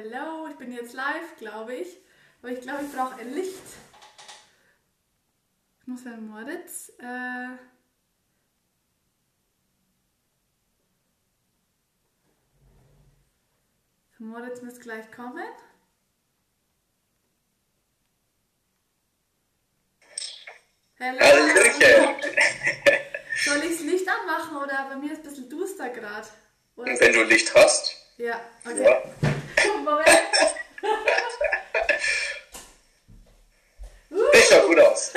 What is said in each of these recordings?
Hello, ich bin jetzt live, glaube ich. Aber ich glaube, ich brauche ein Licht. Ich muss Herrn Moritz. Äh Moritz muss gleich kommen. Hello. Hallöchen. Soll ich das Licht anmachen oder bei mir ist ein bisschen duster gerade? Wenn du Licht hast. Ja, okay. Ja. Moment. das schaut gut aus.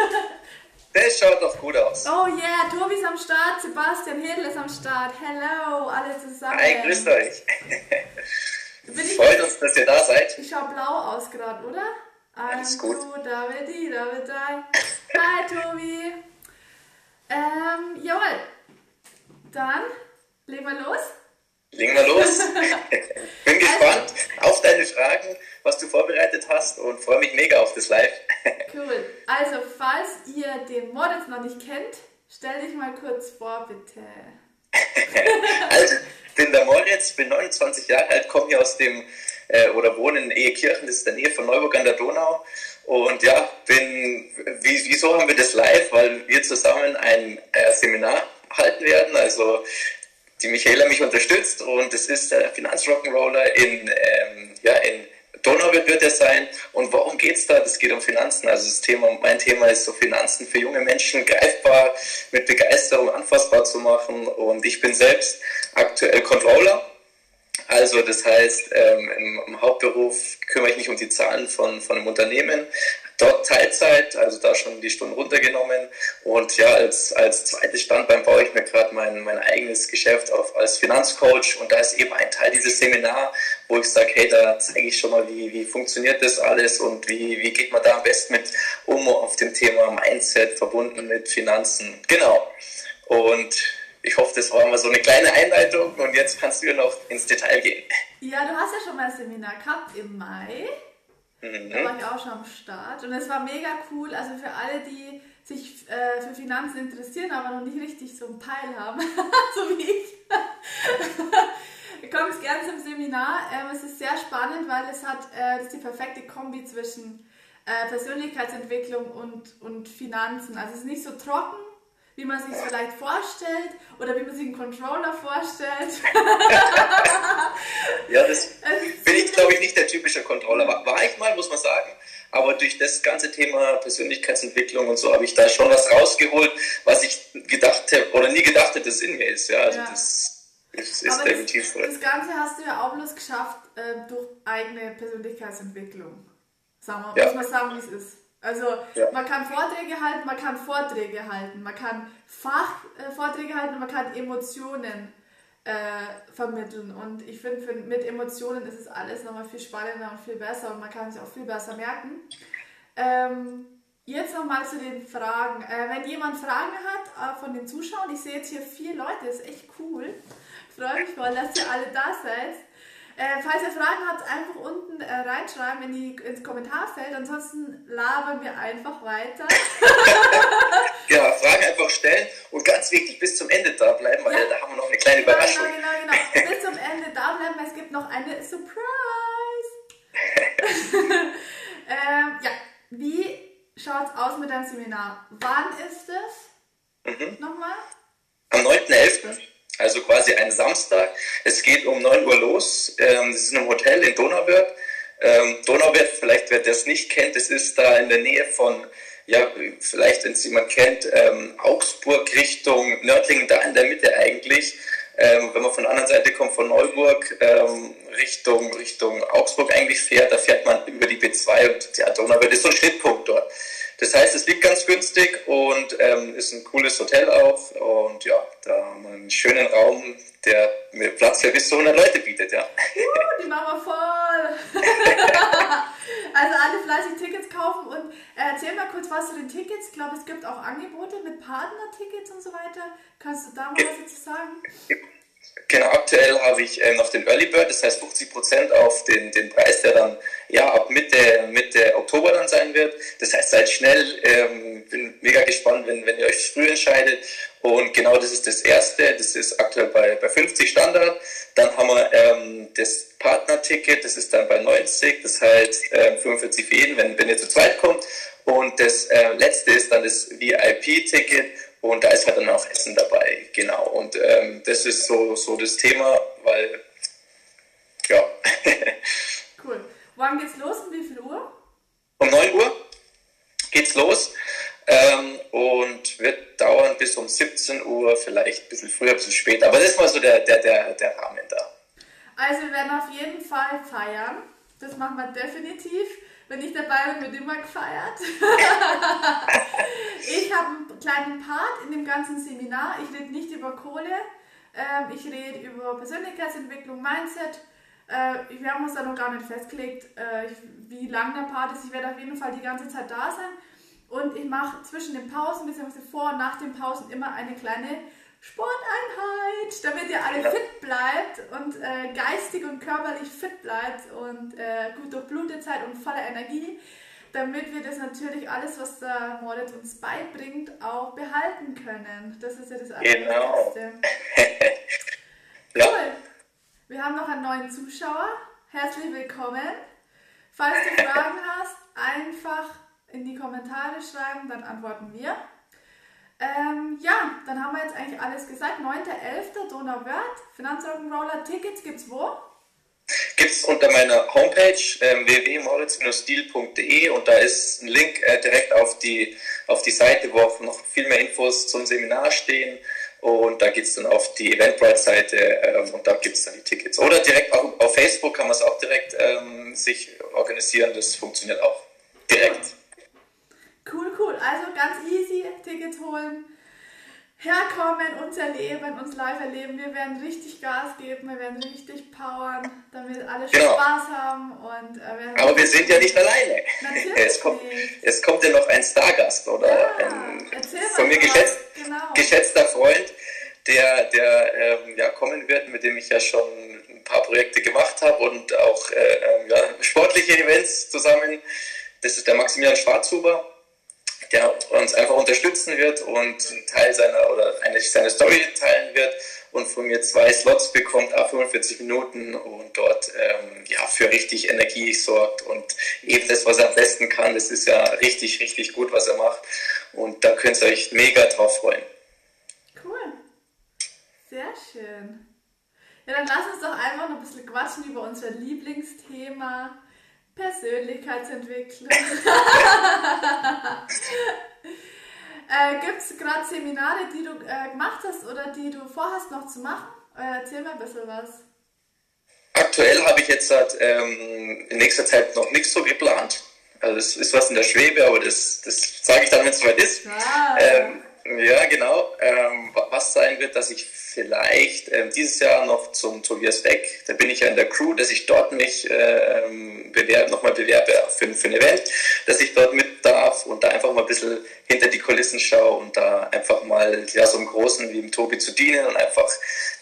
Das schaut doch gut aus. Oh yeah, Tobi ist am Start, Sebastian Hedl ist am Start. Hello, alle zusammen. Hi, grüßt euch. Freut uns, dass ihr da seid. Ich schau blau aus gerade, oder? Alles gut. David, David, Hi, Tobi. Ähm, jawohl. Dann legen wir los. Legen wir los. Bin gespannt also, auf deine Fragen, was du vorbereitet hast und freue mich mega auf das Live. cool. Also, falls ihr den Moritz noch nicht kennt, stell dich mal kurz vor, bitte. also, ich bin der Moritz, bin 29 Jahre alt, komme hier aus dem, äh, oder wohne in Ehekirchen, das ist in der Nähe von Neuburg an der Donau. Und ja, bin, wie, wieso haben wir das live? Weil wir zusammen ein äh, Seminar halten werden. Also die Michaela mich unterstützt und es ist der Finanzrock'n'Roller in, ähm, ja, in Donau wird, er sein. Und worum geht es da? Das geht um Finanzen. Also das Thema, mein Thema ist so Finanzen für junge Menschen greifbar, mit Begeisterung anfassbar zu machen. Und ich bin selbst aktuell Controller also das heißt, ähm, im, im, Hauptberuf kümmere ich mich um die Zahlen von, von einem Unternehmen. Dort Teilzeit, also da schon die Stunden runtergenommen. Und ja, als, als zweites Standbein baue ich mir gerade mein, mein eigenes Geschäft auf als Finanzcoach. Und da ist eben ein Teil dieses Seminar, wo ich sage, hey, da zeige ich schon mal, wie, wie funktioniert das alles und wie, wie geht man da am besten mit um auf dem Thema Mindset verbunden mit Finanzen. Genau. Und ich hoffe, das war mal so eine kleine Einleitung und jetzt kannst du ja noch ins Detail gehen. Ja, du hast ja schon mal ein Seminar gehabt im Mai. Mhm. Da war ich auch schon am Start und es war mega cool. Also für alle, die sich äh, für Finanzen interessieren, aber noch nicht richtig so einen Peil haben, so wie ich. Kommt gerne zum Seminar. Ähm, es ist sehr spannend, weil es hat äh, die perfekte Kombi zwischen äh, Persönlichkeitsentwicklung und, und Finanzen. Also es ist nicht so trocken, wie man sich vielleicht vorstellt oder wie man sich einen Controller vorstellt. ja, das bin ich, glaube ich, nicht der typische Controller. War, ich mal, muss man sagen. Aber durch das ganze Thema Persönlichkeitsentwicklung und so habe ich da schon was rausgeholt, was ich gedacht habe oder nie gedacht hätte, das in mir ist. Ja, also ja. das ist, ist definitiv so. Das Ganze hast du ja auch bloß geschafft äh, durch eigene Persönlichkeitsentwicklung. Sagen wir, ja. muss man sagen, wie es ist. Also ja. man kann Vorträge halten, man kann Vorträge halten, man kann Fachvorträge halten und man kann Emotionen äh, vermitteln. Und ich finde, mit Emotionen ist es alles nochmal viel spannender und viel besser und man kann sich auch viel besser merken. Ähm, jetzt nochmal zu den Fragen. Äh, wenn jemand Fragen hat äh, von den Zuschauern, ich sehe jetzt hier vier Leute, das ist echt cool. Ich freue mich voll, dass ihr alle da seid. Äh, falls ihr Fragen habt, einfach unten äh, reinschreiben in die, ins Kommentarfeld. Ansonsten labern wir einfach weiter. ja, Fragen einfach stellen und ganz wichtig, bis zum Ende da bleiben, weil ja. da haben wir noch eine kleine genau, Überraschung. Genau, genau, genau. bis zum Ende da bleiben, weil es gibt noch eine Surprise. ähm, ja, wie schaut es aus mit deinem Seminar? Wann ist es? Mhm. Nochmal? Am 9.11 also quasi ein Samstag. Es geht um 9 Uhr los. Ähm, das ist in einem Hotel in Donauwörth. Ähm, Donauwörth, vielleicht wer das nicht kennt, das ist da in der Nähe von, ja, vielleicht wenn es jemand kennt, ähm, Augsburg Richtung Nördlingen, da in der Mitte eigentlich. Ähm, wenn man von der anderen Seite kommt, von Neuburg ähm, Richtung, Richtung Augsburg eigentlich fährt, da fährt man über die B2 und ja, Donauwörth ist so ein Schnittpunkt dort. Das heißt, es liegt ganz günstig und ähm, ist ein cooles Hotel auch. Und ja, da haben wir einen schönen Raum, der mir Platz für bis zu 100 Leute bietet. Ja. Uh, die machen wir voll! also alle fleißig Tickets kaufen und äh, erzähl mal kurz was zu den Tickets. Ich glaube, es gibt auch Angebote mit Partnertickets und so weiter. Kannst du da mal was dazu sagen? Genau, aktuell habe ich äh, noch den Early Bird, das heißt 50% auf den, den Preis, der dann ja ab Mitte, Mitte Oktober dann sein wird. Das heißt, seid schnell, ähm, bin mega gespannt, wenn, wenn ihr euch früh entscheidet. Und genau das ist das erste, das ist aktuell bei, bei 50 Standard. Dann haben wir ähm, das Partner-Ticket, das ist dann bei 90, das heißt äh, 45 für jeden, wenn, wenn ihr zu zweit kommt. Und das äh, letzte ist dann das VIP-Ticket und da ist halt dann auch Essen dabei, genau. Und ähm, das ist so, so das Thema, weil, ja. cool. Wann geht's los und wie viel Uhr? Um 9 Uhr geht's los ähm, und wird dauern bis um 17 Uhr, vielleicht ein bisschen früher, ein bisschen später. Aber das ist mal so der, der, der, der Rahmen da. Also wir werden auf jeden Fall feiern. Das machen wir definitiv. Wenn ich dabei bin, wird immer gefeiert. ich habe einen kleinen Part in dem ganzen Seminar. Ich rede nicht über Kohle. Ähm, ich rede über Persönlichkeitsentwicklung, Mindset. Äh, wir haben uns da noch gar nicht festgelegt, äh, wie lang der Part ist. Ich werde auf jeden Fall die ganze Zeit da sein. Und ich mache zwischen den Pausen bzw. vor und nach den Pausen immer eine kleine Sporteinheit, damit ihr alle fit bleibt und äh, geistig und körperlich fit bleibt und äh, gut durchblutet seid und voller Energie, damit wir das natürlich alles, was der Moritz uns beibringt, auch behalten können. Das ist ja das Allerwichtigste. Genau. ja. Cool. Wir haben noch einen neuen Zuschauer. Herzlich willkommen. Falls du Fragen hast, einfach in die Kommentare schreiben, dann antworten wir. Ähm, ja, dann haben wir jetzt eigentlich alles gesagt. 9.11. Donauwörth, Finanzrock'n'Roller. Tickets gibt's wo? Gibt es unter meiner Homepage ähm, www.moritz-stil.de und da ist ein Link äh, direkt auf die, auf die Seite, wo auch noch viel mehr Infos zum Seminar stehen. Und da geht es dann auf die Eventbrite-Seite ähm, und da gibt es dann die Tickets. Oder direkt auch auf Facebook kann man es auch direkt ähm, sich organisieren. Das funktioniert auch direkt. Cool, cool. Also ganz easy, Tickets holen, herkommen, uns erleben, uns live erleben. Wir werden richtig Gas geben, wir werden richtig powern, damit alle genau. Spaß haben. Und, äh, Aber wir sind ja nicht alleine. Natürlich es kommt, nicht. es kommt ja noch ein Stargast oder ja, ein von mir geschätzt, genau. geschätzter Freund, der, der ähm, ja, kommen wird, mit dem ich ja schon ein paar Projekte gemacht habe und auch äh, ähm, ja, sportliche Events zusammen. Das ist der Maximilian Schwarzhuber der uns einfach unterstützen wird und einen Teil seiner oder eigentlich seine Story teilen wird und von mir zwei Slots bekommt, ab 45 Minuten und dort ähm, ja, für richtig Energie sorgt und eben das, was er am besten kann, das ist ja richtig, richtig gut, was er macht und da könnt ihr euch mega drauf freuen. Cool. Sehr schön. Ja, dann lass uns doch einfach noch ein bisschen quatschen über unser Lieblingsthema Persönlichkeitsentwicklung. äh, Gibt es gerade Seminare, die du äh, gemacht hast oder die du vorhast noch zu machen? Äh, erzähl mal ein bisschen was. Aktuell habe ich jetzt ähm, in nächster Zeit noch nichts so geplant. Also es ist was in der Schwebe, aber das, das sage ich dann, wenn es soweit ist. Ah. Ähm, ja, genau. Ähm, was sein wird, dass ich vielleicht ähm, dieses Jahr noch zum Tobias Beck, da bin ich ja in der Crew, dass ich dort mich ähm, bewerb, nochmal bewerbe für, für ein Event, dass ich dort mit darf und da einfach mal ein bisschen hinter die Kulissen schaue und da einfach mal ja, so einem Großen wie dem Tobi zu dienen und einfach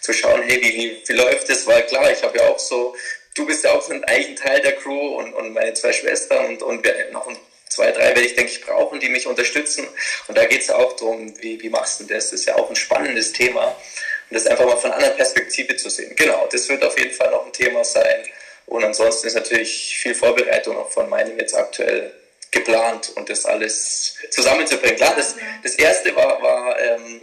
zu schauen, hey, wie, wie, läuft das? Weil klar, ich habe ja auch so, du bist ja auch ein eigentlich Teil der Crew und, und meine zwei Schwestern und, und wir, noch ein zwei, drei werde ich, denke ich, brauchen, die mich unterstützen. Und da geht es auch darum, wie, wie machst du das? Das ist ja auch ein spannendes Thema. Und das einfach mal von einer anderen Perspektive zu sehen. Genau, das wird auf jeden Fall noch ein Thema sein. Und ansonsten ist natürlich viel Vorbereitung auch von meinem jetzt aktuell geplant und das alles zusammenzubringen. Klar, das, das erste war, war, ähm,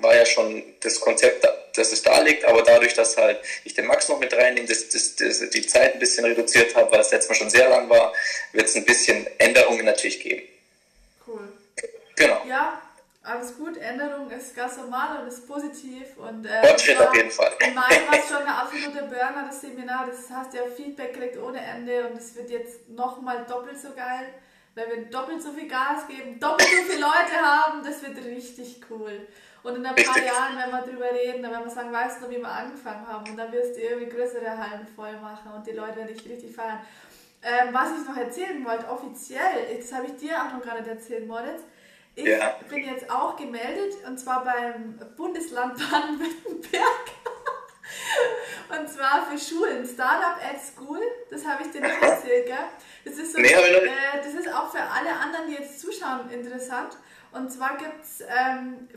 war ja schon das Konzept, dass es da liegt, aber dadurch, dass halt ich den Max noch mit reinnehme, dass, dass, dass die Zeit ein bisschen reduziert habe, weil es letztes Mal schon sehr lang war, wird es ein bisschen Änderungen natürlich geben. Cool. Genau. Ja, alles gut. Änderung ist ganz normal und ist positiv. Und, äh, Fortschritt auf jeden Fall. In meinem war es schon eine absolute Burner, das Seminar. Das hast ja Feedback gekriegt ohne Ende und es wird jetzt nochmal doppelt so geil weil wir doppelt so viel Gas geben, doppelt so viele Leute haben, das wird richtig cool. Und in ein paar Jahren, wenn wir drüber reden, dann werden wir sagen, weißt du, wie wir angefangen haben und dann wirst du irgendwie größere Hallen voll machen und die Leute werden dich richtig feiern. Ähm, was ich noch erzählen wollte, offiziell, das habe ich dir auch noch gerade erzählt, Moritz, ich ja. bin jetzt auch gemeldet und zwar beim Bundesland Baden-Württemberg. Und zwar für Schulen, Startup at School, das habe ich dir nicht erzählt, gell? Das ist, so, nee, äh, das ist auch für alle anderen, die jetzt zuschauen, interessant. Und zwar gibt es ähm,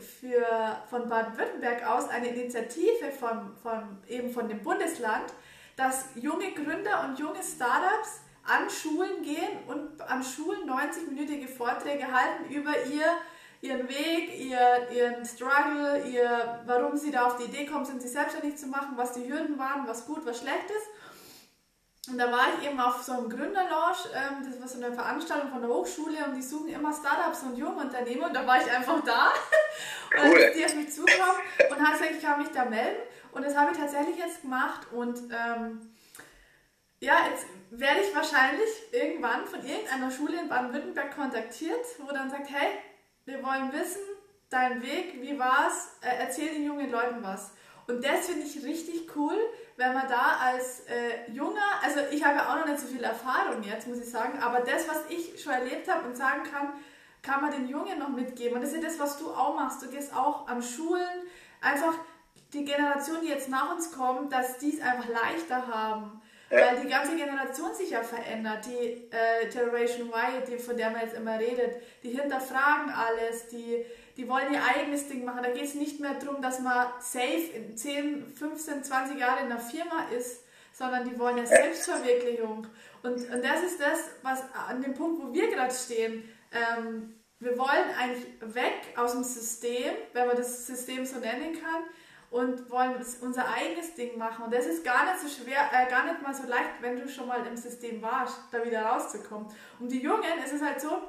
von Baden-Württemberg aus eine Initiative von, von, eben von dem Bundesland, dass junge Gründer und junge Startups an Schulen gehen und an Schulen 90-minütige Vorträge halten über ihr, ihren Weg, ihr, ihren Struggle, ihr, warum sie da auf die Idee kommen sind, sich selbstständig zu machen, was die Hürden waren, was gut, was schlecht ist. Und da war ich eben auf so einem Gründerlaunch, ähm, das war so eine Veranstaltung von der Hochschule und die suchen immer Startups und junge Unternehmen und da war ich einfach da. Und dann ist die auf mich zugekommen und hat gesagt, ich kann mich da melden. Und das habe ich tatsächlich jetzt gemacht und ähm, ja, jetzt werde ich wahrscheinlich irgendwann von irgendeiner Schule in Baden-Württemberg kontaktiert, wo dann sagt, hey, wir wollen wissen, dein Weg, wie war's, äh, erzähl den jungen Leuten was. Und das finde ich richtig cool, wenn man da als äh, junger, also ich habe ja auch noch nicht so viel Erfahrung jetzt, muss ich sagen, aber das, was ich schon erlebt habe und sagen kann, kann man den Jungen noch mitgeben. Und das ist ja das, was du auch machst. Du gehst auch an Schulen, einfach die Generation, die jetzt nach uns kommt, dass die es einfach leichter haben. Weil die ganze Generation sich ja verändert. Die äh, Generation Y, die, von der man jetzt immer redet, die hinterfragen alles, die, die wollen ihr eigenes Ding machen. Da geht es nicht mehr darum, dass man safe in 10, 15, 20 Jahren in einer Firma ist, sondern die wollen ja Selbstverwirklichung. Und, und das ist das, was an dem Punkt, wo wir gerade stehen, ähm, wir wollen eigentlich weg aus dem System, wenn man das System so nennen kann, und wollen unser eigenes Ding machen. Und das ist gar nicht so schwer, äh, gar nicht mal so leicht, wenn du schon mal im System warst, da wieder rauszukommen. Und die Jungen, es ist halt so,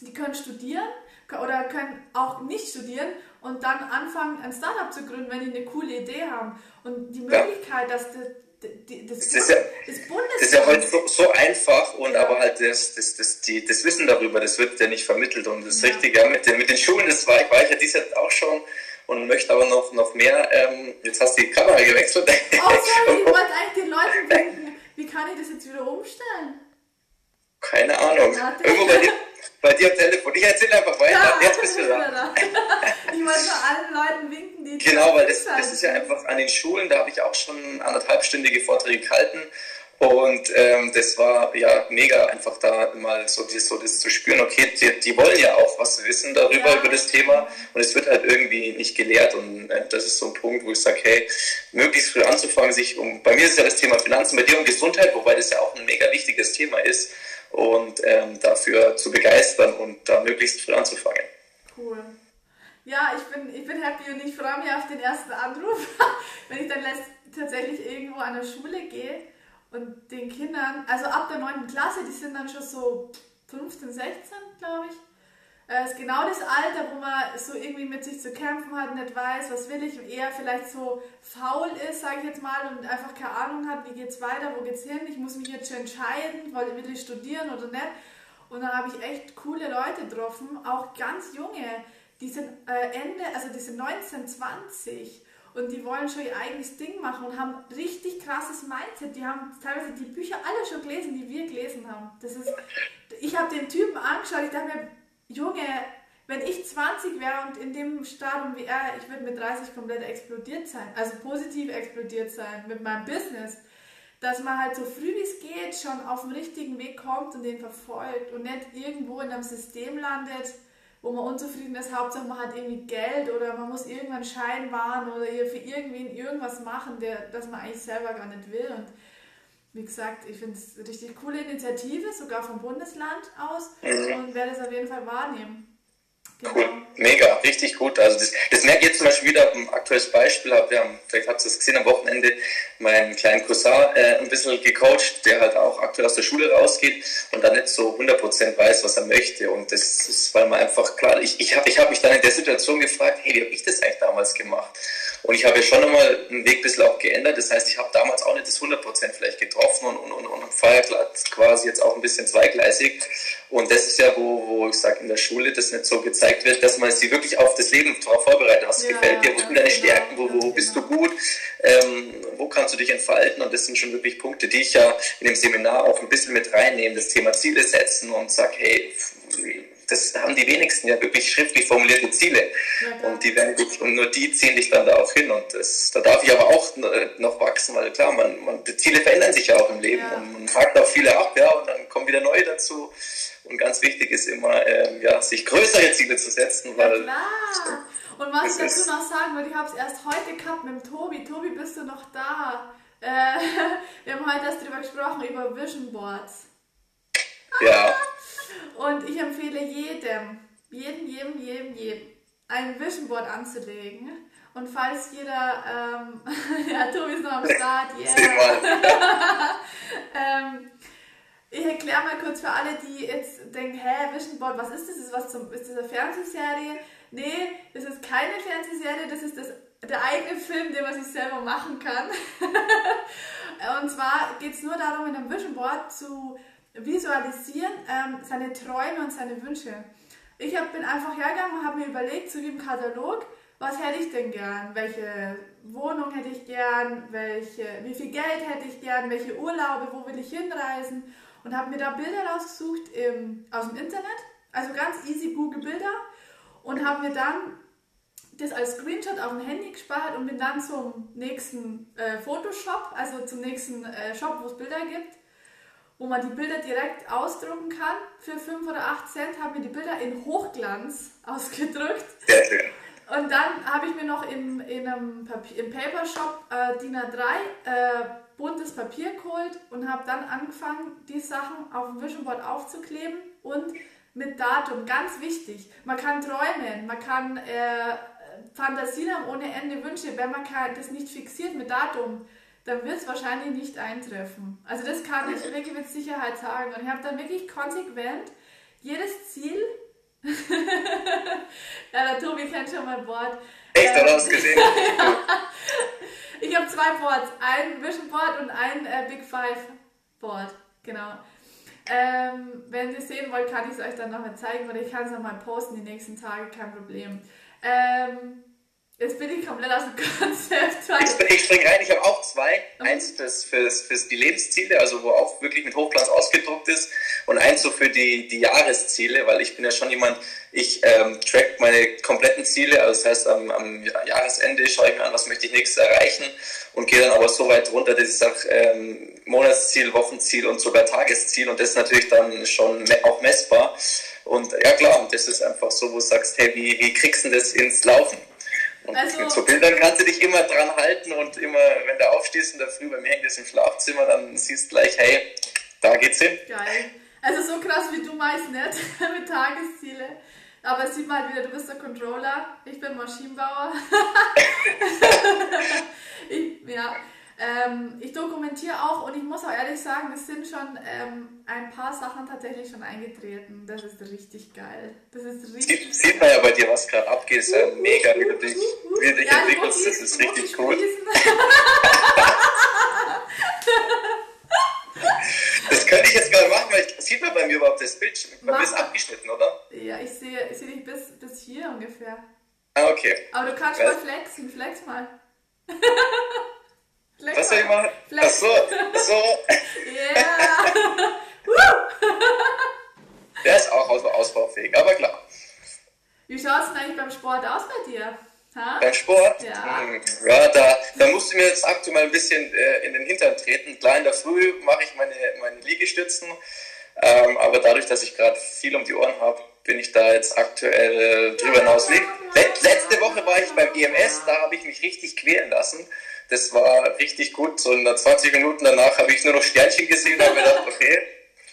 die können studieren oder können auch nicht studieren und dann anfangen, ein Startup zu gründen, wenn die eine coole Idee haben. Und die Möglichkeit, dass das, das, das, ist ja, das ist ja heute so, so einfach und ja. aber halt das, das, das, die, das Wissen darüber, das wird ja nicht vermittelt und das ja. Richtige mit den, mit den Schulen, das war, war ich ja dieses Jahr auch schon und möchte aber noch, noch mehr. Ähm, jetzt hast du die Kamera gewechselt. Oh, sorry, ich wollte eigentlich den Leuten denken, wie kann ich das jetzt wieder umstellen? Keine Ahnung. Irgendwo bei dir, bei dir am Telefon. Ich erzähle einfach weiter. Ja, jetzt bist du da. da. ich wollte nur allen Leuten winken, die. Genau, weil das, das ist ja einfach an den Schulen, da habe ich auch schon anderthalbstündige Vorträge gehalten. Und ähm, das war ja mega, einfach da mal so das, so das zu spüren, okay, die, die wollen ja auch was wissen darüber, ja. über das Thema und es wird halt irgendwie nicht gelehrt und äh, das ist so ein Punkt, wo ich sage, hey, möglichst früh anzufangen, sich um, bei mir ist ja das Thema Finanzen, bei dir um Gesundheit, wobei das ja auch ein mega wichtiges Thema ist und ähm, dafür zu begeistern und da möglichst früh anzufangen. Cool. Ja, ich bin, ich bin happy und ich freue mich auf den ersten Anruf, wenn ich dann tatsächlich irgendwo an der Schule gehe und den Kindern, also ab der 9. Klasse, die sind dann schon so 15, 16, glaube ich. Äh, ist genau das Alter, wo man so irgendwie mit sich zu kämpfen hat, nicht weiß, was will ich, und eher vielleicht so faul ist, sage ich jetzt mal, und einfach keine Ahnung hat, wie geht's weiter, wo geht's hin, ich muss mich jetzt schon entscheiden, will ich studieren oder nicht. Und dann habe ich echt coole Leute getroffen, auch ganz junge, die sind äh, Ende, also die sind 19, 20 und die wollen schon ihr eigenes Ding machen und haben richtig krasses Mindset. Die haben teilweise die Bücher alle schon gelesen, die wir gelesen haben. Das ist, ich habe den Typen angeschaut, ich dachte mir, Junge, wenn ich 20 wäre und in dem Stadium wie er, ich würde mit 30 komplett explodiert sein, also positiv explodiert sein mit meinem Business, dass man halt so früh wie es geht schon auf den richtigen Weg kommt und den verfolgt und nicht irgendwo in einem System landet, wo man unzufrieden ist, Hauptsache man hat irgendwie Geld oder man muss irgendwann Schein wahren oder für irgendwen irgendwas machen, der, das man eigentlich selber gar nicht will. Und wie gesagt, ich finde es eine richtig coole Initiative, sogar vom Bundesland aus mhm. und werde es auf jeden Fall wahrnehmen. Genau. Cool, mega, richtig gut. Also das, das merke ich jetzt zum Beispiel wieder ein aktuelles Beispiel. Wir haben, vielleicht habt ihr es gesehen, am Wochenende meinen kleinen Cousin äh, ein bisschen gecoacht, der halt auch aktuell aus der Schule rausgeht und dann nicht so 100% weiß, was er möchte. Und das ist, weil man einfach klar, ich, ich habe ich hab mich dann in der Situation gefragt, hey, wie habe ich das eigentlich damals gemacht? Und ich habe ja schon nochmal einen Weg ein bisschen auch geändert. Das heißt, ich habe damals auch nicht das 100% vielleicht getroffen und, und, und, und fahre quasi jetzt auch ein bisschen zweigleisig. Und das ist ja, wo, wo ich sage, in der Schule das nicht so gezeigt wird, dass man sie wirklich auf das Leben darauf vorbereitet. Was ja, gefällt dir? Wo sind deine Stärken? Wo, wo bist du gut? Ähm, wo kannst du dich entfalten? Und das sind schon wirklich Punkte, die ich ja in dem Seminar auch ein bisschen mit reinnehme. Das Thema Ziele setzen und sage, hey, das haben die wenigsten ja wirklich schriftlich formulierte Ziele. Ja, und, die werden, und nur die ziehen dich dann da auch hin. Und das, da darf ich aber auch noch wachsen, weil klar, man, man, die Ziele verändern sich ja auch im Leben. Ja. Und man fragt auch viele ab, ja, und dann kommen wieder neue dazu. Und ganz wichtig ist immer, ähm, ja, sich größere Ziele zu setzen. Weil ja, klar. Und was ich dazu noch sagen würde, ich habe es erst heute gehabt mit dem Tobi. Tobi, bist du noch da? Äh, wir haben heute erst darüber gesprochen, über Vision Boards. Ja. Und ich empfehle jedem, jedem, jedem, jedem, jedem, ein Vision Board anzulegen. Und falls jeder, ähm, ja, Tobi ist noch am Start, yeah. ähm, ich erkläre mal kurz für alle, die jetzt denken, hä, Vision Board, was ist das? Ist, was zum, ist das eine Fernsehserie? Nee, das ist keine Fernsehserie, das ist das, der eigene Film, den man sich selber machen kann. und zwar geht es nur darum, in einem Vision Board zu visualisieren, ähm, seine Träume und seine Wünsche. Ich hab, bin einfach hergegangen und habe mir überlegt, zu dem Katalog, was hätte ich denn gern? Welche Wohnung hätte ich gern? Welche, wie viel Geld hätte ich gern? Welche Urlaube? Wo will ich hinreisen? Und habe mir da Bilder rausgesucht im, aus dem Internet, also ganz easy Google Bilder und habe mir dann das als Screenshot auf dem Handy gespeichert und bin dann zum nächsten äh, Photoshop, also zum nächsten äh, Shop, wo es Bilder gibt, wo man die Bilder direkt ausdrucken kann. Für 5 oder 8 Cent habe mir die Bilder in Hochglanz ausgedrückt. Und dann habe ich mir noch im, in einem Papier, im Paper Shop äh, DIN A3 äh, buntes Papier geholt und habe dann angefangen, die Sachen auf dem Vision Board aufzukleben und mit Datum, ganz wichtig. Man kann träumen, man kann äh, Fantasien haben ohne Ende Wünsche. Wenn man das nicht fixiert mit Datum, dann wird es wahrscheinlich nicht eintreffen. Also das kann ich wirklich mit Sicherheit sagen. Und ich habe dann wirklich konsequent jedes Ziel ja, der Tobi kennt schon mein Board. Echt, ähm, hast gesehen? ich habe zwei Boards, ein Vision Board und ein äh, Big Five Board, genau. Ähm, wenn ihr es sehen wollt, kann ich es euch dann nochmal zeigen oder ich kann es nochmal posten die nächsten Tage, kein Problem. Ähm, Jetzt bin ich komplett aus dem Konzept. Ich, ich spring rein, ich habe auch zwei. Mhm. Eins fürs, fürs, fürs die Lebensziele, also wo auch wirklich mit Hochglanz ausgedruckt ist. Und eins so für die, die Jahresziele, weil ich bin ja schon jemand, ich ähm, track meine kompletten Ziele. Also das heißt, am, am Jahresende schaue ich mir an, was möchte ich nächstes erreichen und gehe dann aber so weit runter, dass ich sage, ähm, Monatsziel, Wochenziel und sogar Tagesziel. Und das ist natürlich dann schon auch messbar. Und ja klar, das ist einfach so, wo du sagst, hey, wie, wie kriegst du das ins Laufen? Und also, so Bildern kannst du dich immer dran halten und immer, wenn du aufstehst in der Früh, bei mir hängt das im Schlafzimmer, dann siehst du gleich, hey, da geht's hin. Geil. Also so krass wie du meist nicht mit Tagesziele. Aber es sieht man halt wieder, du bist der Controller, ich bin Maschinenbauer. ich, ja, ähm, ich dokumentiere auch und ich muss auch ehrlich sagen, es sind schon ähm, ein paar Sachen tatsächlich schon eingetreten. Das ist richtig geil. Das ist richtig sieht, sieht man ja bei dir, was gerade abgeht. Ist ja mega, wie du dich, wie du dich ja, entwickelst. Das ist richtig cool. das könnte ich jetzt gerade machen, weil ich, sieht man bei mir überhaupt das Bild? Mir ist abgeschnitten, oder? Ja, ich sehe, ich sehe dich bis, bis hier ungefähr. Ah, okay. Aber du kannst mal flexen, flex mal. Flex Was soll ich machen? Flex. Ach so, so. Ja. Der ist auch ausbaufähig, aber klar. Wie schaut es denn eigentlich beim Sport aus bei dir? Ha? Beim Sport? Ja. Hm, ja, da, da musst du mir jetzt aktuell ein bisschen äh, in den Hintern treten. Klar, in der Früh mache ich meine, meine Liegestützen, ähm, aber dadurch, dass ich gerade viel um die Ohren habe, bin ich da jetzt aktuell äh, drüber hinaus. Letzte Woche war ich beim EMS, da habe ich mich richtig quälen lassen. Das war richtig gut. So in 20 Minuten danach habe ich nur noch Sternchen gesehen und habe gedacht, okay,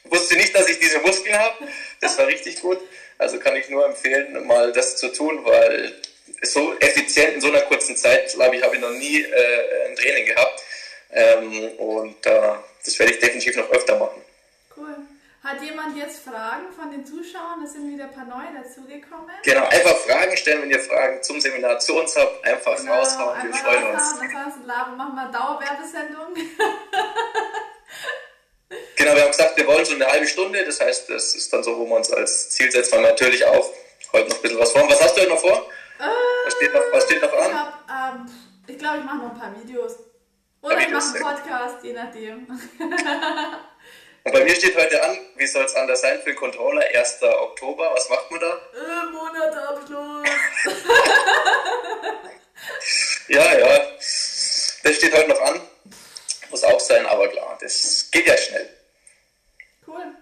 wusste nicht, dass ich diese Muskeln habe. Das war richtig gut. Also kann ich nur empfehlen, mal das zu tun, weil so effizient in so einer kurzen Zeit, glaube ich, habe ich noch nie äh, ein Training gehabt. Ähm, und äh, das werde ich definitiv noch öfter machen. Hat jemand jetzt Fragen von den Zuschauern? Es sind wieder ein paar neue dazugekommen. Genau, einfach Fragen stellen, wenn ihr Fragen zum Seminar zu uns habt. Einfach genau, raushauen, wir freuen uns. Ansonsten machen wir Dauerwerbesendung. genau, wir haben gesagt, wir wollen so eine halbe Stunde. Das heißt, das ist dann so, wo wir uns als Ziel setzen. Natürlich auch heute noch ein bisschen was vor. Was hast du heute noch vor? Äh, was, steht noch, was steht noch an? Ich, hab, ähm, ich glaube, ich mache noch ein paar Videos. Oder ich mache einen Podcast, je nachdem. Und bei mir steht heute an, wie soll es anders sein für den Controller? 1. Oktober, was macht man da? Äh, Monatabschluss. ja, ja. Das steht heute noch an. Muss auch sein, aber klar, das geht ja schnell. Cool.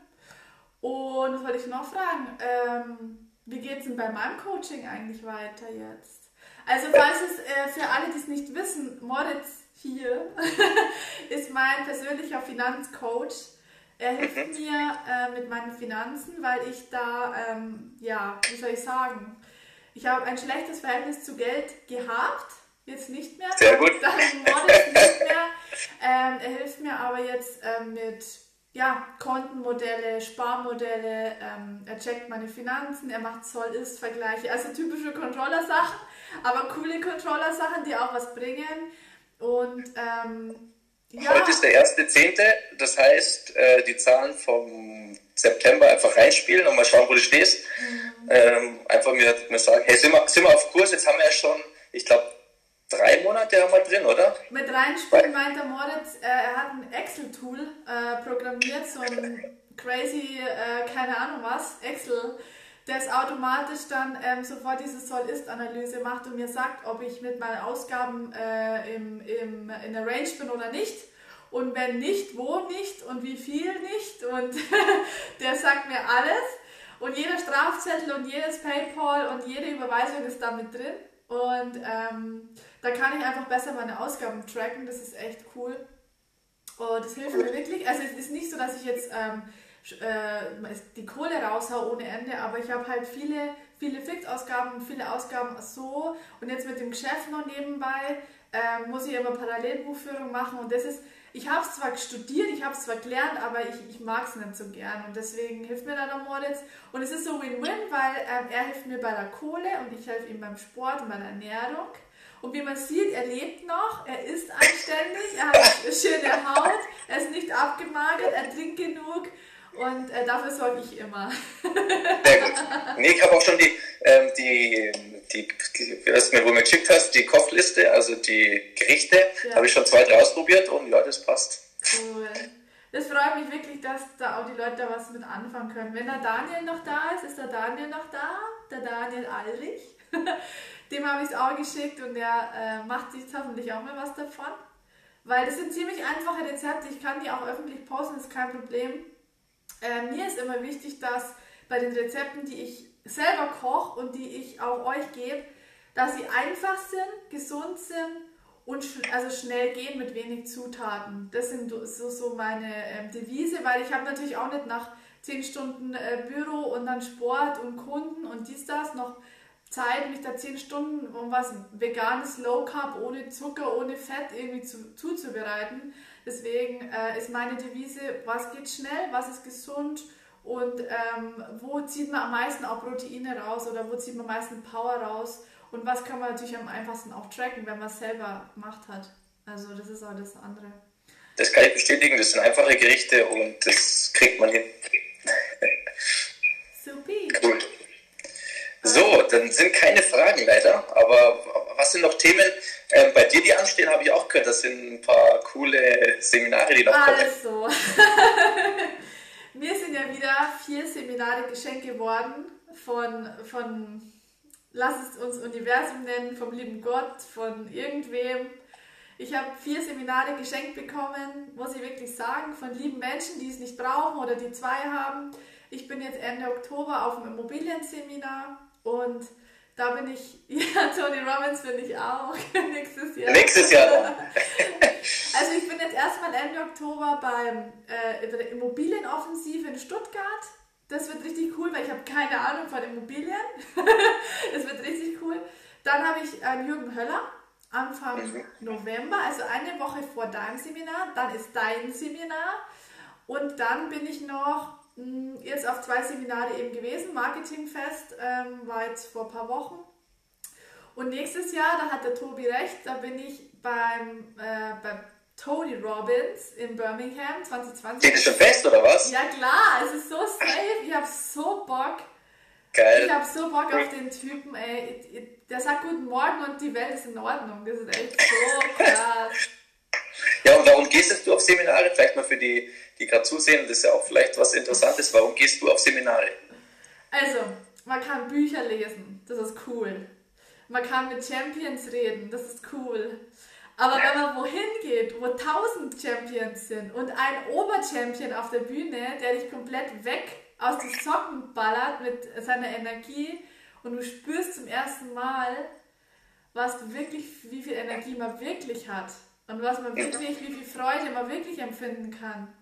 Und was wollte ich noch fragen? Ähm, wie geht es denn bei meinem Coaching eigentlich weiter jetzt? Also falls es äh, für alle, die es nicht wissen, Moritz hier ist mein persönlicher Finanzcoach. Er hilft mhm. mir äh, mit meinen Finanzen, weil ich da, ähm, ja, wie soll ich sagen, ich habe ein schlechtes Verhältnis zu Geld gehabt, jetzt nicht mehr. Sehr gut. Dann nicht mehr. Ähm, er hilft mir aber jetzt ähm, mit ja, Kontenmodelle, Sparmodelle, ähm, er checkt meine Finanzen, er macht Zoll-Ist-Vergleiche, also typische Controller-Sachen, aber coole Controller-Sachen, die auch was bringen. Und ähm, ja. Heute ist der erste Zehnte, das heißt, äh, die Zahlen vom September einfach reinspielen und mal schauen, wo du stehst. Mhm. Ähm, einfach mir, mir sagen, hey, sind wir, sind wir auf Kurs? Jetzt haben wir ja schon, ich glaube, drei Monate haben wir drin, oder? Mit reinspielen meint der Moritz, äh, er hat ein Excel-Tool äh, programmiert, so ein crazy, keine Ahnung was, Excel, das automatisch dann ähm, sofort diese Soll-Ist-Analyse macht und mir sagt, ob ich mit meinen Ausgaben äh, im, im, in der Range bin oder nicht. Und wenn nicht, wo nicht und wie viel nicht. Und der sagt mir alles. Und jeder Strafzettel und jedes PayPal und jede Überweisung ist damit drin. Und ähm, da kann ich einfach besser meine Ausgaben tracken. Das ist echt cool. Und das hilft mir wirklich. Also es ist nicht so, dass ich jetzt ähm, äh, die Kohle raushau ohne Ende, aber ich habe halt viele, viele Fixausgaben viele Ausgaben so. Und jetzt mit dem Geschäft noch nebenbei äh, muss ich immer Parallelbuchführung machen. Und das ist, ich habe es zwar studiert, ich habe es zwar gelernt, aber ich, ich mag es nicht so gern. Und deswegen hilft mir da der Moritz. Und es ist so Win-Win, weil ähm, er hilft mir bei der Kohle und ich helfe ihm beim Sport und bei der Ernährung. Und wie man sieht, er lebt noch, er ist anständig, er hat schöne Haut, er ist nicht abgemagert, er trinkt genug und äh, dafür sorge ich immer. Sehr gut. Nee, ich habe auch schon die, ähm, die, die, die was mir, wo mir geschickt hast, die Kochliste, also die Gerichte, ja. habe ich schon zwei, drei ausprobiert und ja, das passt. Cool. Das freut mich wirklich, dass da auch die Leute was mit anfangen können. Wenn der Daniel noch da ist, ist der Daniel noch da, der Daniel Alrich. Dem habe ich es auch geschickt und der äh, macht sich hoffentlich auch mal was davon. Weil das sind ziemlich einfache Rezepte, ich kann die auch öffentlich posten, ist kein Problem. Äh, mir ist immer wichtig, dass bei den Rezepten, die ich selber koche und die ich auch euch gebe, dass sie einfach sind, gesund sind und sch also schnell gehen mit wenig Zutaten. Das sind so, so meine ähm, Devise, weil ich habe natürlich auch nicht nach 10 Stunden äh, Büro und dann Sport und Kunden und dies, das noch Zeit, mich da 10 Stunden um was veganes Low Carb ohne Zucker, ohne Fett irgendwie zu, zuzubereiten. Deswegen äh, ist meine Devise, was geht schnell, was ist gesund und ähm, wo zieht man am meisten auch Proteine raus oder wo zieht man am meisten Power raus und was kann man natürlich am einfachsten auch tracken, wenn man es selber gemacht hat. Also das ist auch das andere. Das kann ich bestätigen, das sind einfache Gerichte und das kriegt man hin. Supi. Cool. So, dann sind keine Fragen leider, aber was sind noch Themen ähm, bei dir, die anstehen, habe ich auch gehört. Das sind ein paar coole Seminare, die noch kommen. Also, mir sind ja wieder vier Seminare geschenkt geworden von, von, lass es uns Universum nennen, vom lieben Gott, von irgendwem. Ich habe vier Seminare geschenkt bekommen, muss ich wirklich sagen, von lieben Menschen, die es nicht brauchen oder die zwei haben. Ich bin jetzt Ende Oktober auf dem Immobilienseminar und da bin ich, ja, Tony Robbins bin ich auch nächstes Jahr. Nächstes Jahr. also ich bin jetzt erstmal Ende Oktober beim äh, der Immobilienoffensive in Stuttgart. Das wird richtig cool, weil ich habe keine Ahnung von Immobilien. das wird richtig cool. Dann habe ich äh, Jürgen Höller Anfang mhm. November, also eine Woche vor deinem Seminar. Dann ist dein Seminar. Und dann bin ich noch jetzt auf zwei Seminare eben gewesen. Marketingfest ähm, war jetzt vor ein paar Wochen. Und nächstes Jahr, da hat der Tobi recht, da bin ich beim, äh, beim Tony Robbins in Birmingham 2020. Geht es schon fest oder was? Ja klar, es ist so safe, ich habe so Bock. Geil. Ich habe so Bock auf den Typen, ey. Der sagt Guten Morgen und die Welt ist in Ordnung. Das ist echt so krass. Ja, und warum gehst du auf Seminare? Vielleicht mal für die, die gerade zusehen, das ist ja auch vielleicht was Interessantes. Warum gehst du auf Seminare? Also, man kann Bücher lesen, das ist cool. Man kann mit Champions reden, das ist cool. Aber wenn man wohin geht, wo tausend Champions sind und ein Oberchampion auf der Bühne, der dich komplett weg aus den Socken ballert mit seiner Energie und du spürst zum ersten Mal, was du wirklich, wie viel Energie man wirklich hat und was man wirklich, wie viel Freude man wirklich empfinden kann,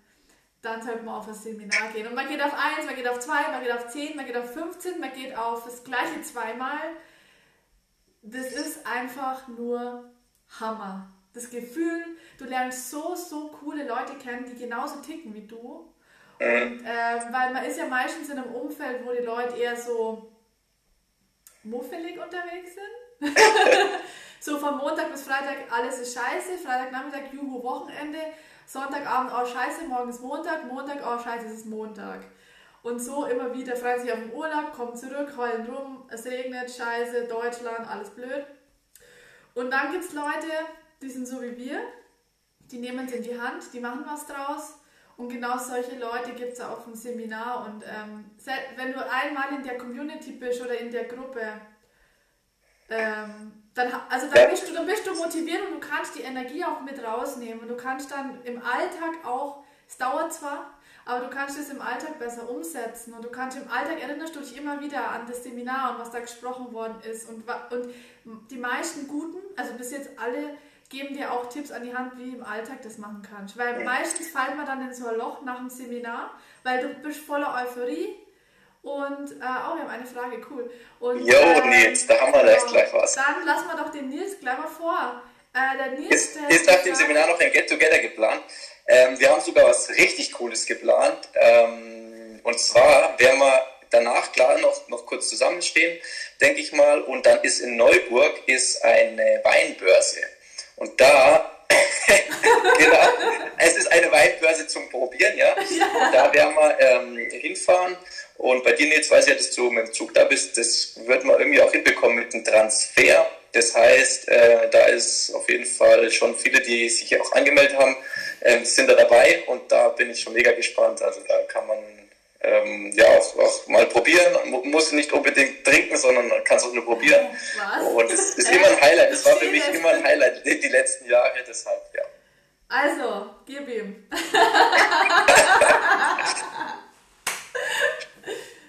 dann sollte man auf ein Seminar gehen. Und man geht auf 1, man geht auf 2, man geht auf 10, man geht auf 15, man geht auf das gleiche zweimal. Das ist einfach nur Hammer. Das Gefühl, du lernst so, so coole Leute kennen, die genauso ticken wie du. Und, äh, weil man ist ja meistens in einem Umfeld, wo die Leute eher so muffelig unterwegs sind. so von Montag bis Freitag alles ist scheiße, Freitagnachmittag Juhu Wochenende, Sonntagabend auch scheiße, morgen ist Montag, Montag auch scheiße, es ist Montag. Und so immer wieder freuen sich auf den Urlaub, kommen zurück, heulen rum, es regnet, scheiße, Deutschland, alles blöd. Und dann gibt es Leute, die sind so wie wir, die nehmen es in die Hand, die machen was draus. Und genau solche Leute gibt es auf dem Seminar. Und ähm, wenn du einmal in der Community bist oder in der Gruppe, ähm, dann, also dann, bist du, dann bist du motiviert und du kannst die Energie auch mit rausnehmen. Und du kannst dann im Alltag auch, es dauert zwar, aber du kannst es im Alltag besser umsetzen. Und du kannst im Alltag erinnerst du dich immer wieder an das Seminar und was da gesprochen worden ist. Und, und die meisten Guten, also bis jetzt alle, geben dir auch Tipps an die Hand, wie du im Alltag das machen kannst. Weil meistens fällt man dann in so ein Loch nach dem Seminar, weil du bist voller Euphorie. Und, äh, oh, wir haben eine Frage, cool. Und, jo, äh, Nils, da haben wir gleich, gleich was. Dann lassen wir doch den Nils gleich mal vor. Äh, der Nils, ist, ist nach dem Seminar noch ein Get-Together geplant. Ähm, wir haben sogar was richtig Cooles geplant. Ähm, und zwar werden wir danach klar noch, noch kurz zusammenstehen, denke ich mal. Und dann ist in Neuburg ist eine Weinbörse. Und da, genau, es ist eine Weinbörse zum Probieren, ja. ja. Da werden wir ähm, hinfahren. Und bei dir, jetzt weiß ich ja, dass du mit dem Zug da bist, das wird man irgendwie auch hinbekommen mit dem Transfer. Das heißt, äh, da ist auf jeden Fall schon viele, die sich auch angemeldet haben, äh, sind da dabei und da bin ich schon mega gespannt. Also da kann man ähm, ja auch, auch, mal probieren. Muss nicht unbedingt trinken, sondern man kann es auch nur probieren. Was? Und es ist immer ein Highlight. Es war für mich immer ein Highlight die letzten Jahre, deshalb, ja. Also, gib ihm.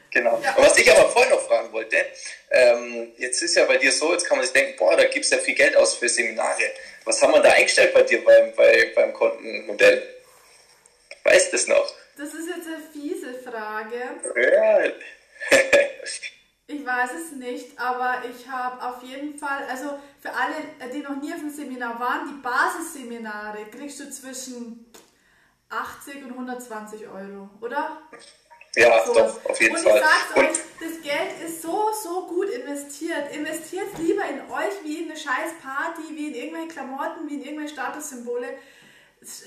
genau. Ja. Und was ich aber vorhin noch fragen wollte, ähm, jetzt ist ja bei dir so, jetzt kann man sich denken, boah, da gibst du ja viel Geld aus für Seminare. Was haben wir da eingestellt bei dir beim, bei, beim Kontenmodell? Weißt du das noch? Das ist jetzt eine fiese Frage. Ja. ich weiß es nicht, aber ich habe auf jeden Fall, also für alle, die noch nie auf dem Seminar waren, die Basisseminare kriegst du zwischen 80 und 120 Euro, oder? Ja, so. doch, auf jeden und Fall. Und ich sag's euch, das Geld ist so, so gut investiert. Investiert lieber in euch wie in eine scheiß Party, wie in irgendwelche Klamotten, wie in irgendwelche Statussymbole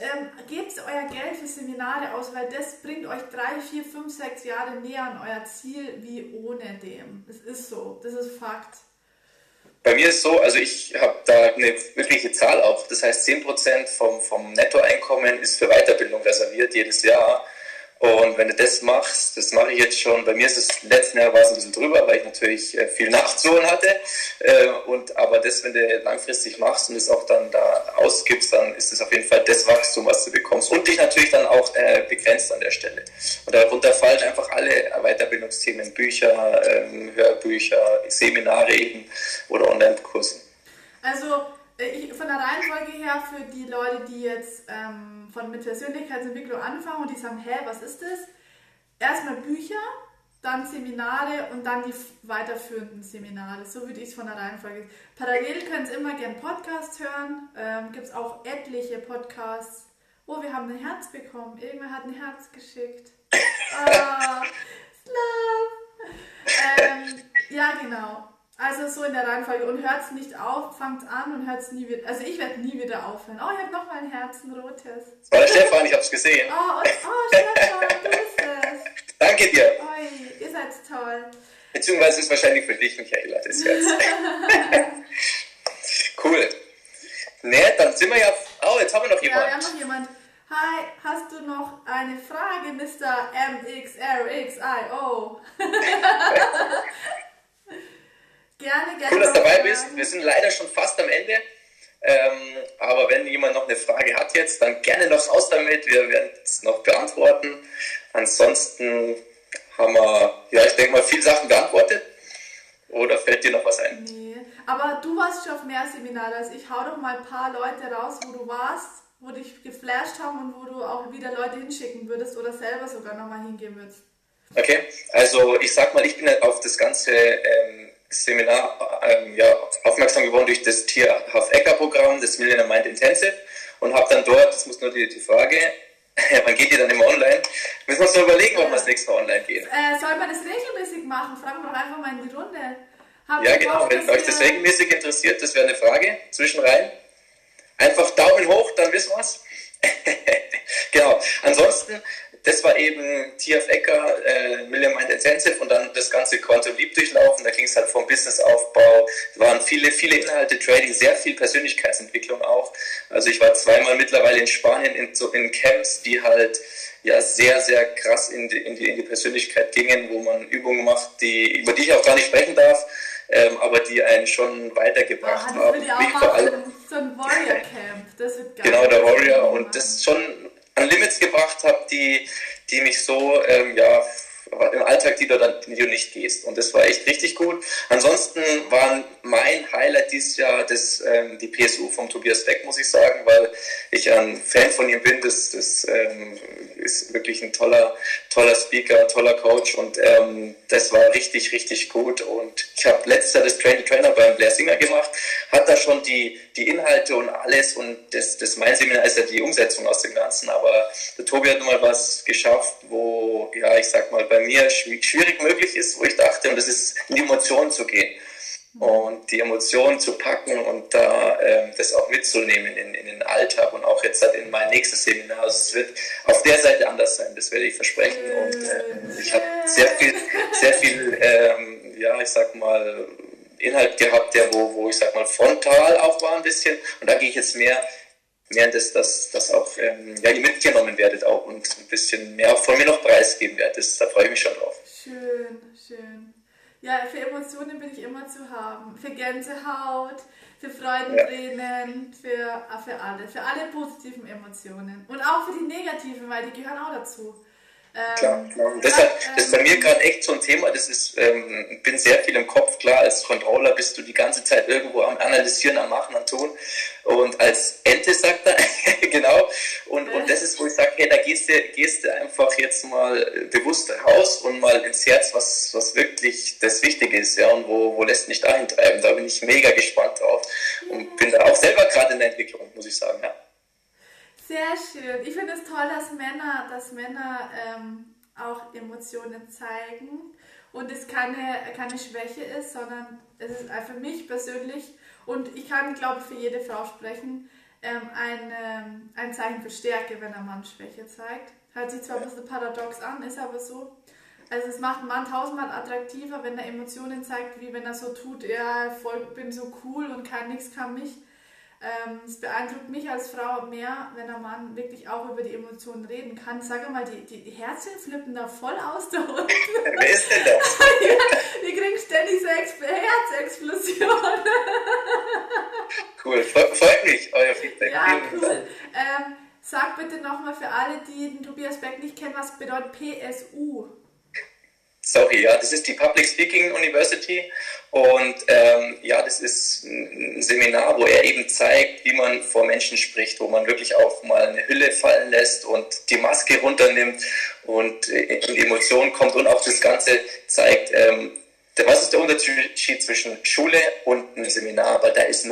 ähm, gebt euer Geld für Seminare aus, weil das bringt euch drei, vier, fünf, sechs Jahre näher an euer Ziel wie ohne dem. Das ist so, das ist Fakt. Bei mir ist so, also ich habe da eine wirkliche Zahl auch. Das heißt, 10% vom, vom Nettoeinkommen ist für Weiterbildung reserviert jedes Jahr. Und wenn du das machst, das mache ich jetzt schon, bei mir ist es letzten Jahr war es ein bisschen drüber, weil ich natürlich äh, viel nachzuholen hatte. Äh, und, aber das, wenn du langfristig machst und es auch dann da ausgibst, dann ist es auf jeden Fall das Wachstum, was du bekommst. Und dich natürlich dann auch äh, begrenzt an der Stelle. Und darunter fallen einfach alle Weiterbildungsthemen, Bücher, ähm, Hörbücher, Seminare eben oder Online-Kurse. Also ich, von der Reihenfolge her für die Leute, die jetzt ähm, von mit Persönlichkeitsentwicklung anfangen und die sagen, hä, was ist das? Erstmal Bücher, dann Seminare und dann die weiterführenden Seminare. So würde ich es von der Reihenfolge. Parallel können Sie immer gerne Podcasts hören. Ähm, Gibt es auch etliche Podcasts. Oh, wir haben ein Herz bekommen. Irgendwer hat ein Herz geschickt. Ah, Love. Ähm, ja, genau. Also so in der Reihenfolge und hört es nicht auf, fangt an und hört es nie wieder. Also ich werde nie wieder aufhören. Oh, ich habe noch mal ein Herz, ein rotes. War der Stefan, ich habe es gesehen. Oh, und, oh Stefan, du bist es. Danke dir. Oi, ihr seid toll. Beziehungsweise ist es wahrscheinlich für dich, Michaela, das Herz. cool. Ne, dann sind wir ja... Oh, jetzt haben wir noch jemanden. Ja, wir haben noch jemanden. Hi, hast du noch eine Frage, Mr. MXRXIO? Gerne, gerne. Cool, dass du dabei bist. Wir sind leider schon fast am Ende. Ähm, aber wenn jemand noch eine Frage hat jetzt, dann gerne noch raus damit. Wir werden es noch beantworten. Ansonsten haben wir, ja, ich denke mal, viele Sachen beantwortet. Oder fällt dir noch was ein? Nee, aber du warst schon auf mehr Seminare als ich. Hau doch mal ein paar Leute raus, wo du warst, wo dich geflasht haben und wo du auch wieder Leute hinschicken würdest oder selber sogar nochmal hingehen würdest. Okay, also ich sag mal, ich bin auf das ganze ähm, Seminar ähm, ja, aufmerksam geworden durch das Tier Half-Ecker-Programm, das Millionaire Mind Intensive und habe dann dort, das muss nur die, die Frage, man geht die dann immer online, müssen wir uns noch überlegen, ob wir das nächste Mal online gehen. Äh, soll man das regelmäßig machen? Fragen wir doch einfach mal in die Runde. Haben ja, genau, wenn euch das regelmäßig interessiert, das wäre eine Frage zwischenrein. Einfach Daumen hoch, dann wissen wir es. genau. Ansonsten das war eben TF Ecker, äh, Million Mind Intensive und dann das ganze Quantum Leap durchlaufen. Da ging es halt vom Businessaufbau, waren viele, viele Inhalte, Trading, sehr viel Persönlichkeitsentwicklung auch. Also ich war zweimal mittlerweile in Spanien in, so in Camps, die halt ja sehr, sehr krass in die, in die, in die Persönlichkeit gingen, wo man Übungen macht, die, über die ich auch gar nicht sprechen darf. Ähm, aber die einen schon weitergebracht ja, haben. Wie vor allem, so ein Warrior Camp, das wird geil. Genau, der Warrior und das schon an Limits gebracht habe, die, die mich so, ähm, ja, im Alltag, die du dann die du nicht gehst. Und das war echt richtig gut. Ansonsten war mein Highlight dieses Jahr das, ähm, die PSU vom Tobias Beck, muss ich sagen, weil ich ein Fan von ihm bin. Das, das ähm, ist wirklich ein toller, toller Speaker, toller Coach und ähm, das war richtig, richtig gut. Und ich habe letztes Jahr das Train Trainer beim Blair Singer gemacht, hat da schon die, die Inhalte und alles und das, das mein Seminar ist ja die Umsetzung aus dem Ganzen. Aber der Tobi hat mal was geschafft, wo, ja, ich sag mal, bei mir schwierig möglich ist, wo ich dachte, und das ist in die Emotionen zu gehen und die Emotionen zu packen und da äh, das auch mitzunehmen in, in, den Alltag und auch jetzt halt in mein nächstes Seminar. Also es wird auf der Seite anders sein, das werde ich versprechen. Und äh, ich habe sehr viel, sehr viel, ähm, ja, ich sag mal, Inhalt gehabt, der wo, wo ich sag mal frontal auch war ein bisschen. Und da gehe ich jetzt mehr mehr dass, dass, dass auch ähm, ja, ihr mitgenommen werdet auch und ein bisschen mehr von mir noch preisgeben werdet. da freue ich mich schon drauf. Schön, schön. Ja, für Emotionen bin ich immer zu haben. Für Gänsehaut, für Freudentränen, für, für alle. Für alle positiven Emotionen. Und auch für die negativen, weil die gehören auch dazu. Ähm, klar, klar. Und deshalb das ist bei mir gerade echt so ein Thema, das ist, ähm, bin sehr viel im Kopf, klar, als Controller bist du die ganze Zeit irgendwo am Analysieren, am Machen, am Tun. Und als Ente sagt er, genau, und, und das ist, wo ich sage, hey, da gehst du, gehst du einfach jetzt mal bewusst raus und mal ins Herz, was, was wirklich das Wichtige ist, ja, und wo, wo lässt mich dahin treiben. Da bin ich mega gespannt drauf und bin da auch selber gerade in der Entwicklung, muss ich sagen, ja. Sehr schön. Ich finde es toll, dass Männer, dass Männer ähm, auch Emotionen zeigen und es keine, keine Schwäche ist, sondern es ist für mich persönlich und ich kann, glaube ich, für jede Frau sprechen, ähm, ein, ähm, ein Zeichen für Stärke, wenn ein Mann Schwäche zeigt. Hört sich zwar ein bisschen paradox an, ist aber so. Also es macht einen Mann tausendmal attraktiver, wenn er Emotionen zeigt, wie wenn er so tut, ja, voll, bin so cool und kann nichts, kann mich. Ähm, es beeindruckt mich als Frau mehr, wenn ein Mann wirklich auch über die Emotionen reden kann. Sag mal, die, die, die Herzchen flippen da voll aus da unten. Wer ist denn das? wir kriegen ständig so Ex Herzexplosionen. cool, freut mich, euer Feedback. Ja, cool. Ähm, sag bitte nochmal für alle, die den Tobias Beck nicht kennen, was bedeutet PSU? Sorry, ja, das ist die Public Speaking University und ähm, ja, das ist ein Seminar, wo er eben zeigt, wie man vor Menschen spricht, wo man wirklich auch mal eine Hülle fallen lässt und die Maske runternimmt und in die Emotionen kommt und auch das Ganze zeigt, ähm, was ist der Unterschied zwischen Schule und einem Seminar, weil da ist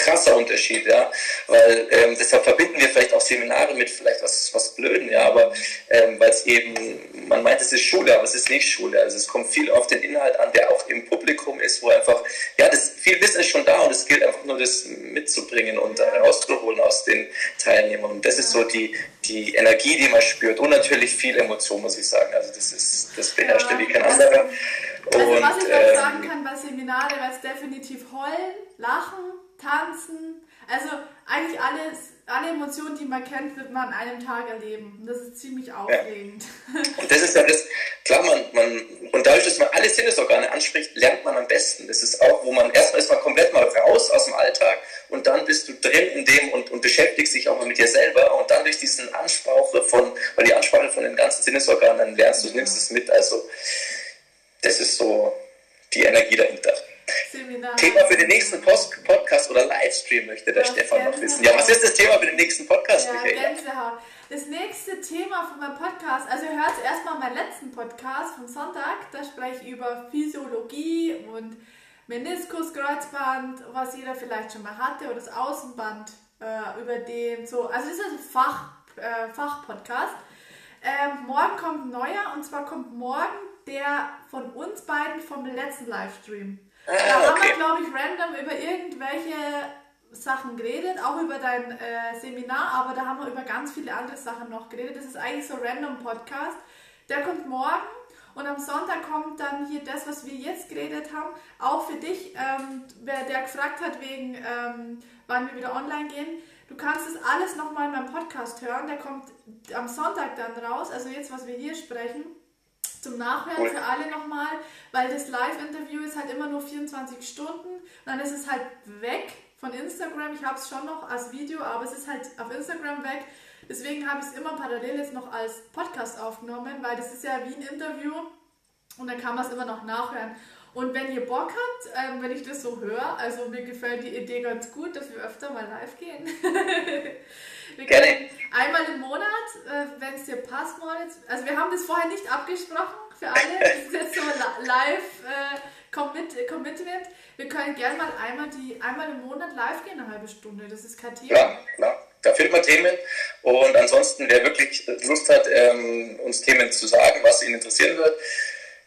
krasser Unterschied, ja, weil ähm, deshalb verbinden wir vielleicht auch Seminare mit vielleicht was, was Blöden, ja, aber ähm, weil es eben, man meint, es ist Schule, aber es ist nicht Schule, also es kommt viel auf den Inhalt an, der auch im Publikum ist, wo einfach, ja, das viel Wissen ist schon da und es gilt einfach nur, das mitzubringen und herauszuholen aus den Teilnehmern. Und das ist so die, die Energie, die man spürt. Und natürlich viel Emotion, muss ich sagen, also das ist, das beherrscht ja, wie kein anderer. Also was ich auch ähm, sagen kann bei Seminare, weil es definitiv heulen, lachen, tanzen, also eigentlich alles, alle Emotionen, die man kennt, wird man an einem Tag erleben. Und das ist ziemlich aufregend. Ja. Und das ist ja das, klar, man, man, und dadurch, dass man alle Sinnesorgane anspricht, lernt man am besten. Das ist auch, wo man erstmal ist man komplett mal raus aus dem Alltag und dann bist du drin in dem und, und beschäftigst dich auch mal mit dir selber und dann durch diesen Ansprache von, weil die Ansprache von den ganzen Sinnesorganen, dann lernst du, ja. nimmst es mit. Also, das ist so die Energie dahinter. Seminar. Thema für den nächsten Post Podcast oder Livestream möchte der das Stefan noch wissen. Ja, was ist das Thema für den nächsten Podcast, ja, Gänsehaut. Das nächste Thema von meinem Podcast, also ihr hört erstmal meinen letzten Podcast vom Sonntag, da spreche ich über Physiologie und Meniskus, Kreuzband, was jeder vielleicht schon mal hatte, oder das Außenband, äh, über den so, also das ist ein Fach, äh, Fachpodcast. Ähm, morgen kommt ein neuer und zwar kommt morgen der von uns beiden vom letzten Livestream. Ah, da okay. haben wir, glaube ich, random über irgendwelche Sachen geredet, auch über dein äh, Seminar, aber da haben wir über ganz viele andere Sachen noch geredet. Das ist eigentlich so ein random Podcast. Der kommt morgen und am Sonntag kommt dann hier das, was wir jetzt geredet haben, auch für dich, ähm, wer der gefragt hat wegen, ähm, wann wir wieder online gehen. Du kannst das alles nochmal in meinem Podcast hören. Der kommt am Sonntag dann raus, also jetzt, was wir hier sprechen zum Nachhören für alle nochmal, weil das Live-Interview ist halt immer nur 24 Stunden, dann ist es halt weg von Instagram. Ich habe es schon noch als Video, aber es ist halt auf Instagram weg. Deswegen habe ich es immer parallel jetzt noch als Podcast aufgenommen, weil das ist ja wie ein Interview und dann kann man es immer noch nachhören. Und wenn ihr Bock habt, ähm, wenn ich das so höre, also mir gefällt die Idee ganz gut, dass wir öfter mal live gehen. wir können einmal im Monat, äh, wenn es dir passt, Moritz. Also wir haben das vorher nicht abgesprochen für alle. Das ist jetzt so live äh, Commit Commitment. Wir können gerne mal einmal, die, einmal im Monat live gehen, eine halbe Stunde. Das ist kein Thema. Klar, klar. Da findet man Themen. Und ansonsten, wer wirklich Lust hat, ähm, uns Themen zu sagen, was ihn interessieren wird,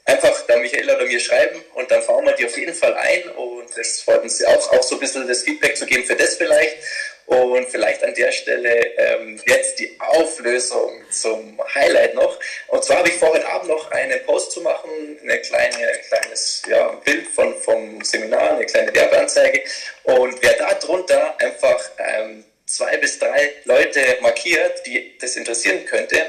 einfach da Michael oder mir schreiben und dann fahren wir die auf jeden Fall ein und es freut uns auch, auch so ein bisschen das Feedback zu geben für das vielleicht und vielleicht an der Stelle ähm, jetzt die Auflösung zum Highlight noch. Und zwar habe ich vor heute Abend noch einen Post zu machen, ein kleine, kleines ja, Bild von, vom Seminar, eine kleine Werbeanzeige. Und wer da drunter einfach ähm, zwei bis drei Leute markiert, die das interessieren könnte,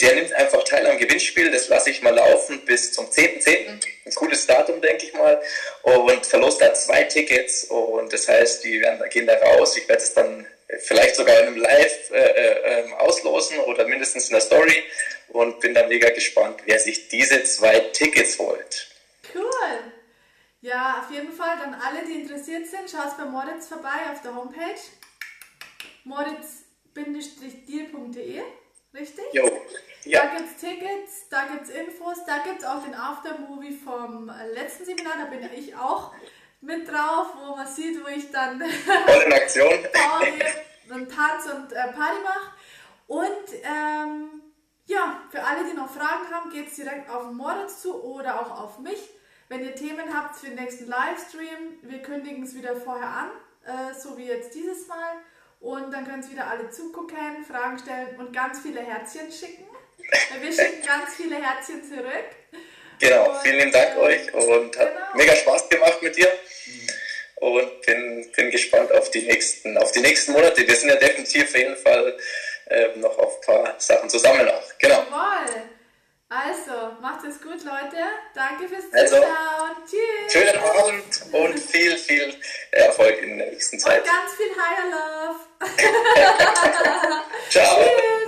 der nimmt einfach teil am Gewinnspiel. Das lasse ich mal laufen bis zum 10.10. .10. Ein cooles Datum, denke ich mal. Und verlost da zwei Tickets. Und das heißt, die werden, gehen da raus. Ich werde es dann vielleicht sogar in einem Live äh, äh, auslosen oder mindestens in der Story. Und bin dann mega gespannt, wer sich diese zwei Tickets holt. Cool. Ja, auf jeden Fall. Dann alle, die interessiert sind, schaut bei Moritz vorbei auf der Homepage. moritz-deal.de Richtig? Jo. Ja. Da gibt es Tickets, da gibt es Infos, da gibt es auch den Aftermovie vom letzten Seminar, da bin ich auch mit drauf, wo man sieht, wo ich dann Voll in Aktion und Tanz und äh, Party mache. Und ähm, ja, für alle, die noch Fragen haben, geht es direkt auf Moritz zu oder auch auf mich. Wenn ihr Themen habt für den nächsten Livestream, wir kündigen es wieder vorher an, äh, so wie jetzt dieses Mal. Und dann können Sie wieder alle zugucken, Fragen stellen und ganz viele Herzchen schicken. Wir schicken ganz viele Herzchen zurück. Genau, und, vielen Dank äh, euch und hat genau. mega Spaß gemacht mit dir. Und bin, bin gespannt auf die, nächsten, auf die nächsten Monate. Wir sind ja definitiv auf jeden Fall äh, noch auf ein paar Sachen zusammen auch. Genau. Jawohl. Also, macht es gut, Leute. Danke fürs also, Zuschauen. Tschüss. Schönen Abend und viel, viel Erfolg in der nächsten Zeit. Und ganz viel Higher Love. Ciao. Tschüss.